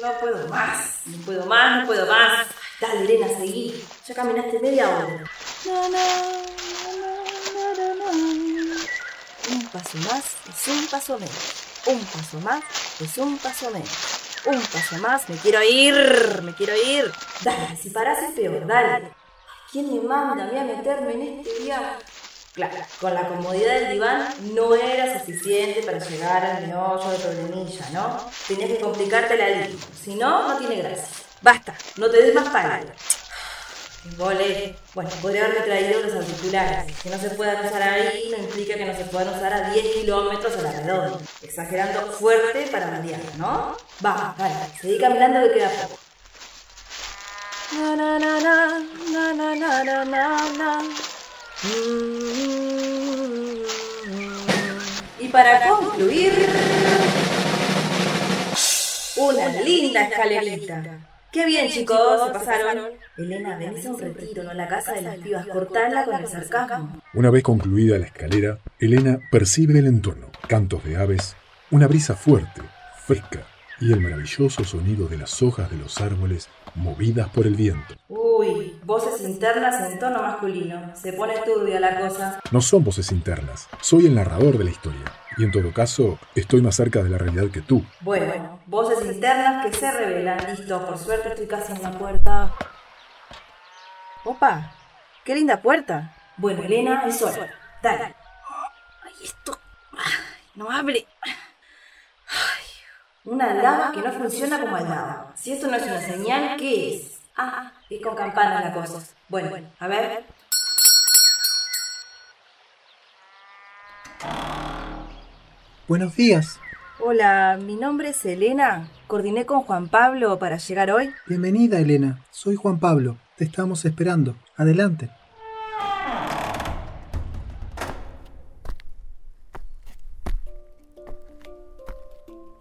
No puedo más, no puedo más, no puedo más. Dale, Elena, seguí. Ya caminaste media hora. Na, na. Un paso más es un paso menos. Un paso más es un paso menos. Un paso más, me quiero ir, me quiero ir. Dale, si parás es peor, dale. ¿Quién me manda a mí a meterme en este viaje? Claro, con la comodidad del diván no era suficiente para llegar al meollo del problemilla, ¿no? Tenías que complicarte la vida. Si no, no tiene gracia. Basta, no te des más palabras. Vole. Bueno, podría haberme traído los auriculares. Que no se puedan usar ahí no implica que no se puedan usar a 10 kilómetros a la redonda. Exagerando fuerte para variar, ¿no? Va, dale, seguí caminando que queda poco. Na, na, na, na, na, na, na, na. Y para concluir, una linda escalerita. Qué bien, chicos, se pasaron. Elena, venís a un retiro, no a la casa de las pibas, cortala con el sarcasmo. Una vez concluida la escalera, Elena percibe el entorno, cantos de aves, una brisa fuerte, fresca y el maravilloso sonido de las hojas de los árboles movidas por el viento. Voces internas en tono masculino. Se pone turbia la cosa. No son voces internas, soy el narrador de la historia, y en todo caso, estoy más cerca de la realidad que tú. Bueno, voces internas que se revelan. Listo, por suerte estoy casi en la puerta. Opa, qué linda puerta. Bueno, Elena, es hora. Dale. Ay, esto. Ay, no abre. Ay, una aldaba que no funciona como aldaba. Si esto no es una señal, ¿qué es? Ah, es con campana la cosa. Bueno, a ver. Buenos días. Hola, mi nombre es Elena. Coordiné con Juan Pablo para llegar hoy. Bienvenida, Elena. Soy Juan Pablo. Te estamos esperando. Adelante.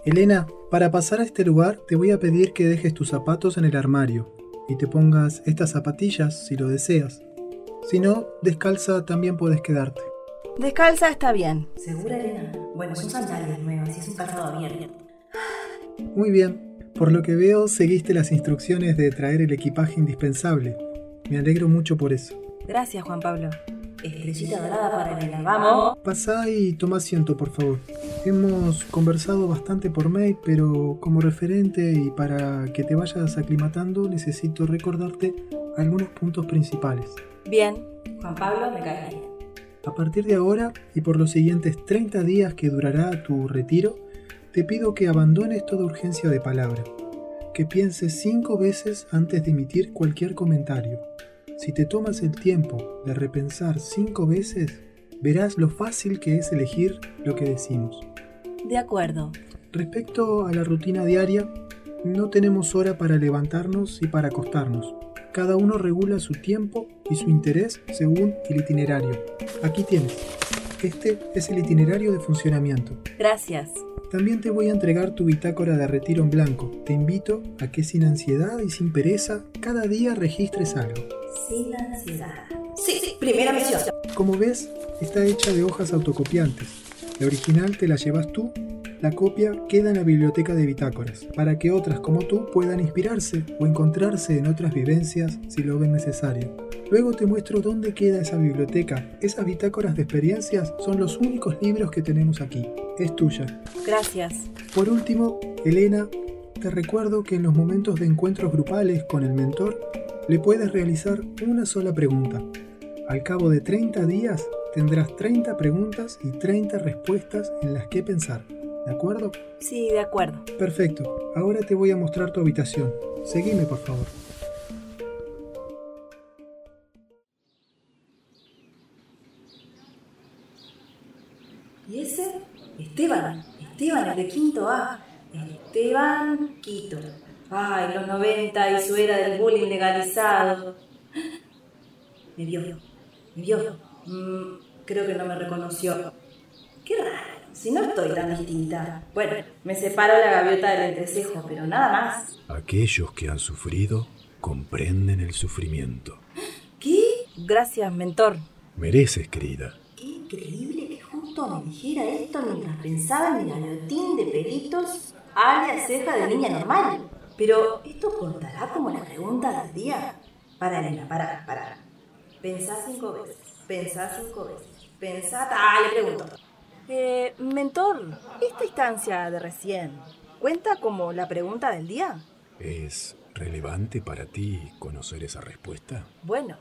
Elena, para pasar a este lugar te voy a pedir que dejes tus zapatos en el armario y te pongas estas zapatillas si lo deseas. Si no, descalza también puedes quedarte. Descalza está bien. ¿Segura, Elena? Bueno, son sandalias nuevas y es un calzado abierto. Muy bien. Por lo que veo, seguiste las instrucciones de traer el equipaje indispensable. Me alegro mucho por eso. Gracias, Juan Pablo. Estrellita dorada para Elena. Vamos. Pasá y toma asiento, por favor. Hemos conversado bastante por mail, pero como referente y para que te vayas aclimatando, necesito recordarte algunos puntos principales. Bien. Juan Pablo, me cae bien. A partir de ahora y por los siguientes 30 días que durará tu retiro, te pido que abandones toda urgencia de palabra, que pienses cinco veces antes de emitir cualquier comentario. Si te tomas el tiempo de repensar cinco veces, verás lo fácil que es elegir lo que decimos. De acuerdo. Respecto a la rutina diaria, no tenemos hora para levantarnos y para acostarnos. Cada uno regula su tiempo y su interés según el itinerario. Aquí tienes. Este es el itinerario de funcionamiento. Gracias. También te voy a entregar tu bitácora de retiro en blanco. Te invito a que sin ansiedad y sin pereza, cada día registres algo. Sin ansiedad. Sí, sí, primera misión. Como ves, está hecha de hojas autocopiantes. La original te la llevas tú, la copia queda en la biblioteca de bitácoras, para que otras como tú puedan inspirarse o encontrarse en otras vivencias si lo ven necesario. Luego te muestro dónde queda esa biblioteca. Esas bitácoras de experiencias son los únicos libros que tenemos aquí. Es tuya. Gracias. Por último, Elena, te recuerdo que en los momentos de encuentros grupales con el mentor, le puedes realizar una sola pregunta. Al cabo de 30 días tendrás 30 preguntas y 30 respuestas en las que pensar. ¿De acuerdo? Sí, de acuerdo. Perfecto. Ahora te voy a mostrar tu habitación. Seguime, por favor. ¿Y ese? Esteban. Esteban, de quinto A. Esteban Quito. Ay, los 90 y su era del bullying legalizado. Me vio. Me vio. Mm, creo que no me reconoció. Qué raro. Si no estoy tan distinta. Bueno, me separo la gaviota del entrecejo, pero nada más. Aquellos que han sufrido comprenden el sufrimiento. ¿Qué? Gracias, mentor. Mereces, querida. increíble que justo me dijera esto mientras pensaba en mi galotín de pelitos, alias ceja de niña normal. Pero, ¿esto contará como la pregunta del día? Para, Elena, para, para. Pensá cinco veces, pensá cinco veces, pensá... Ah, le pregunto. Eh, mentor, ¿esta instancia de recién cuenta como la pregunta del día? ¿Es relevante para ti conocer esa respuesta? Bueno,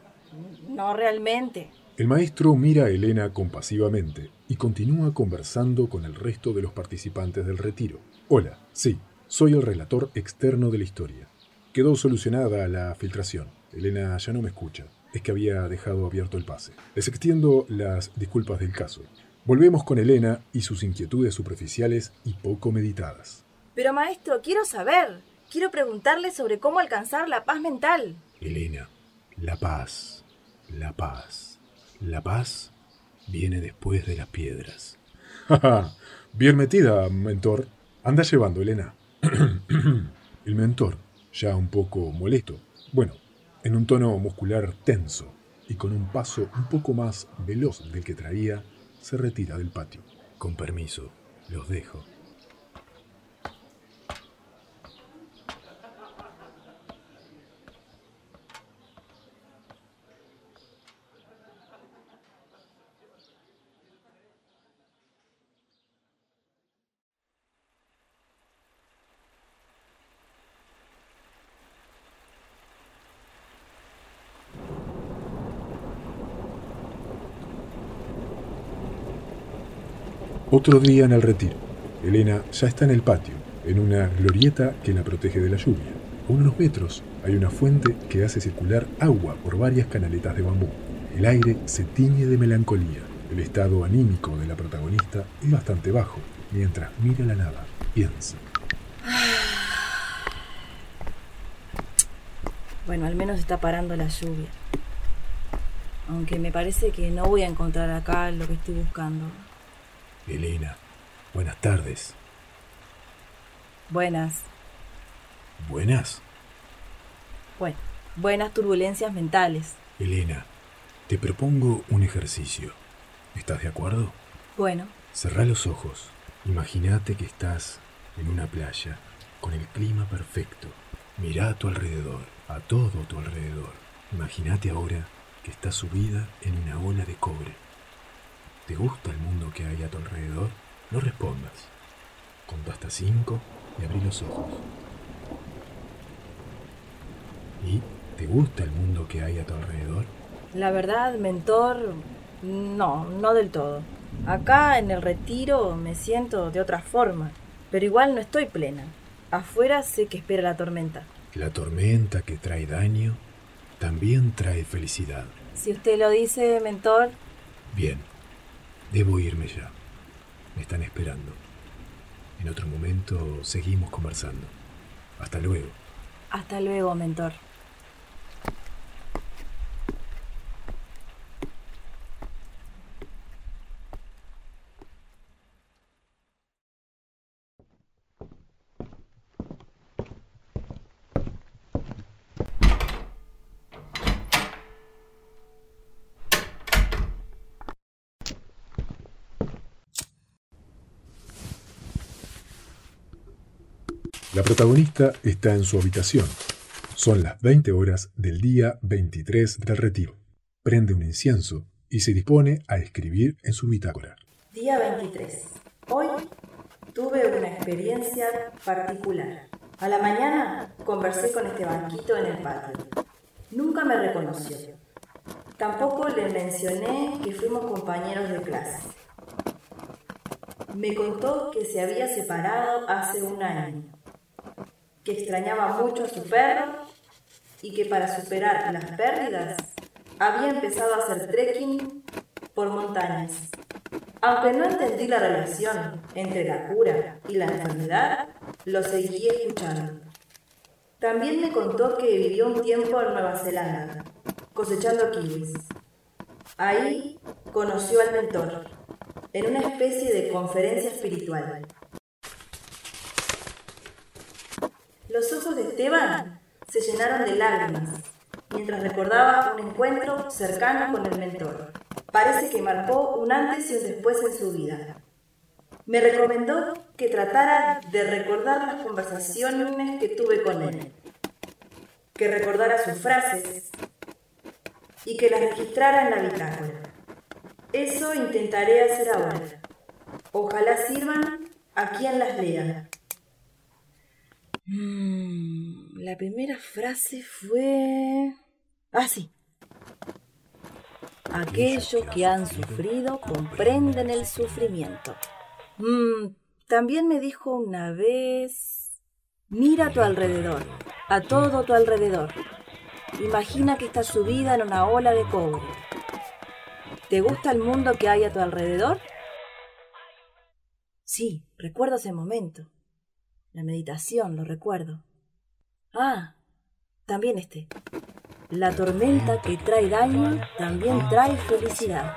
no realmente. El maestro mira a Elena compasivamente y continúa conversando con el resto de los participantes del retiro. Hola, sí, soy el relator externo de la historia. Quedó solucionada la filtración. Elena ya no me escucha. Es que había dejado abierto el pase. Les extiendo las disculpas del caso. Volvemos con Elena y sus inquietudes superficiales y poco meditadas. Pero maestro, quiero saber. Quiero preguntarle sobre cómo alcanzar la paz mental. Elena, la paz, la paz, la paz viene después de las piedras. Bien metida, mentor. Anda llevando, Elena. El mentor, ya un poco molesto, bueno, en un tono muscular tenso y con un paso un poco más veloz del que traía, se retira del patio. Con permiso, los dejo. Otro día en el retiro. Elena ya está en el patio, en una glorieta que la protege de la lluvia. A unos metros hay una fuente que hace circular agua por varias canaletas de bambú. El aire se tiñe de melancolía. El estado anímico de la protagonista es bastante bajo, mientras mira la nada, piensa. Bueno, al menos está parando la lluvia. Aunque me parece que no voy a encontrar acá lo que estoy buscando. Elena, buenas tardes. Buenas. ¿Buenas? Bueno, buenas turbulencias mentales. Elena, te propongo un ejercicio. ¿Estás de acuerdo? Bueno. Cerrá los ojos. Imagínate que estás en una playa con el clima perfecto. Mira a tu alrededor, a todo tu alrededor. Imagínate ahora que estás subida en una ola de cobre. ¿Te gusta el mundo que hay a tu alrededor? No respondas. Conta hasta cinco y abrí los ojos. ¿Y te gusta el mundo que hay a tu alrededor? La verdad, mentor, no, no del todo. Acá en el retiro me siento de otra forma, pero igual no estoy plena. Afuera sé que espera la tormenta. La tormenta que trae daño también trae felicidad. Si usted lo dice, mentor. Bien, Debo irme ya. Me están esperando. En otro momento seguimos conversando. Hasta luego. Hasta luego, mentor. La protagonista está en su habitación. Son las 20 horas del día 23 del retiro. Prende un incienso y se dispone a escribir en su bitácora. Día 23. Hoy tuve una experiencia particular. A la mañana conversé con este banquito en el patio. Nunca me reconoció. Tampoco le mencioné que fuimos compañeros de clase. Me contó que se había separado hace un año que extrañaba mucho a su perro y que para superar las pérdidas había empezado a hacer trekking por montañas. Aunque no entendí la relación entre la cura y la enfermedad, lo seguí escuchando. También me contó que vivió un tiempo en Nueva Zelanda, cosechando kiwis. Ahí conoció al mentor, en una especie de conferencia espiritual. Los ojos de Esteban se llenaron de lágrimas mientras recordaba un encuentro cercano con el mentor. parece que marcó un antes y un después en su vida. Me recomendó que tratara de recordar las conversaciones que tuve con él, que recordara sus frases y que las registrara en la bitácora. Eso intentaré hacer ahora. Ojalá sirvan a quien las lea. Mm, la primera frase fue... Ah, sí. Aquellos que han sufrido comprenden el sufrimiento. Mm, también me dijo una vez... Mira a tu alrededor, a todo tu alrededor. Imagina que estás subida en una ola de cobre. ¿Te gusta el mundo que hay a tu alrededor? Sí, recuerdo ese momento. La meditación, lo recuerdo. Ah, también este. La tormenta que trae daño también trae felicidad.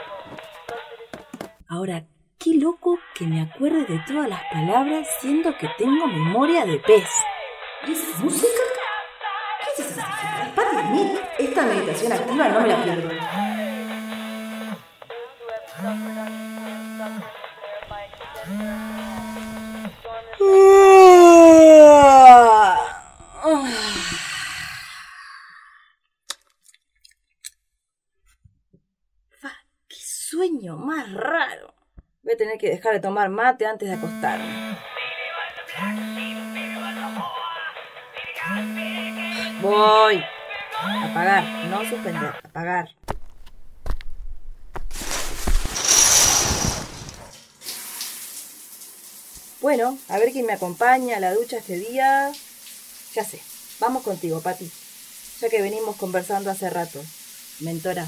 Ahora, qué loco que me acuerde de todas las palabras siendo que tengo memoria de pez. ¿Y esa música? ¿Qué es esa música? Esta meditación activa no me la pierdo. ¡Qué sueño más raro! Voy a que dejar de tomar mate antes de acostarme. Voy. Apagar, no suspender, apagar. Bueno, a ver quién me acompaña a la ducha este día. Ya sé, vamos contigo, Pati. Ya que venimos conversando hace rato. Mentora,